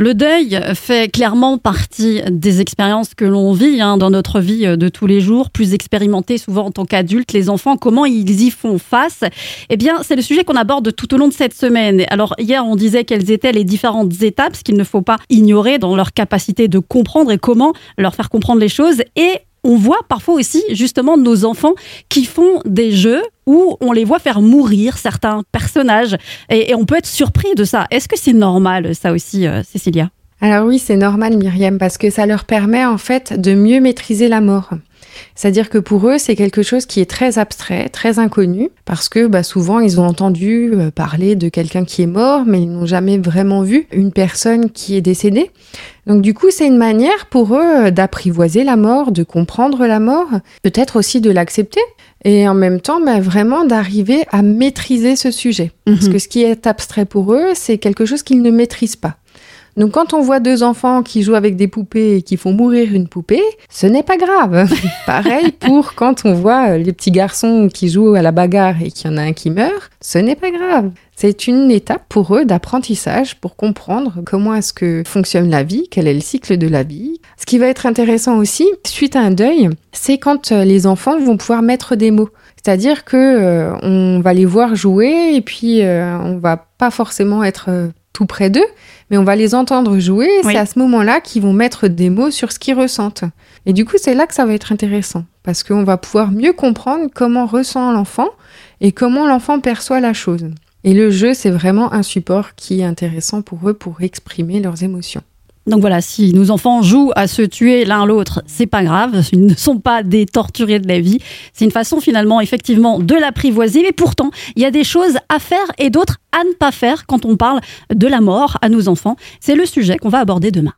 Le deuil fait clairement partie des expériences que l'on vit hein, dans notre vie de tous les jours, plus expérimentées souvent en tant qu'adultes. Les enfants, comment ils y font face? Eh bien, c'est le sujet qu'on aborde tout au long de cette semaine. Alors, hier, on disait quelles étaient les différentes étapes, ce qu'il ne faut pas ignorer dans leur capacité de comprendre et comment leur faire comprendre les choses. Et on voit parfois aussi justement nos enfants qui font des jeux où on les voit faire mourir certains personnages et, on peut être surpris de ça. Est-ce que c'est normal ça aussi, euh, Cécilia? Alors oui, c'est normal Myriam parce que ça leur permet en fait de mieux maîtriser la mort. C'est-à-dire que pour eux, c'est quelque chose qui est très abstrait, très inconnu, parce que bah, souvent, ils ont entendu euh, parler de quelqu'un qui est mort, mais ils n'ont jamais vraiment vu une personne qui est décédée. Donc du coup, c'est une manière pour eux euh, d'apprivoiser la mort, de comprendre la mort, peut-être aussi de l'accepter, et en même temps, bah, vraiment d'arriver à maîtriser ce sujet. Parce mhm. que ce qui est abstrait pour eux, c'est quelque chose qu'ils ne maîtrisent pas. Donc quand on voit deux enfants qui jouent avec des poupées et qui font mourir une poupée, ce n'est pas grave. Pareil pour quand on voit les petits garçons qui jouent à la bagarre et qu'il y en a un qui meurt, ce n'est pas grave. C'est une étape pour eux d'apprentissage pour comprendre comment est-ce que fonctionne la vie, quel est le cycle de la vie. Ce qui va être intéressant aussi, suite à un deuil, c'est quand euh, les enfants vont pouvoir mettre des mots. C'est-à-dire que euh, on va les voir jouer et puis euh, on va pas forcément être tout près d'eux, mais on va les entendre jouer. C'est à ce moment-là qu'ils vont mettre des mots sur ce qu'ils ressentent. Et du coup, c'est là que ça va être intéressant, parce qu'on va pouvoir mieux comprendre comment ressent l'enfant et comment l'enfant perçoit la chose. Et le jeu, c'est vraiment un support qui est intéressant pour eux pour exprimer leurs émotions. Donc voilà, si nos enfants jouent à se tuer l'un l'autre, c'est pas grave, ils ne sont pas des torturés de la vie. C'est une façon finalement effectivement de l'apprivoiser, mais pourtant, il y a des choses à faire et d'autres à ne pas faire quand on parle de la mort à nos enfants. C'est le sujet qu'on va aborder demain.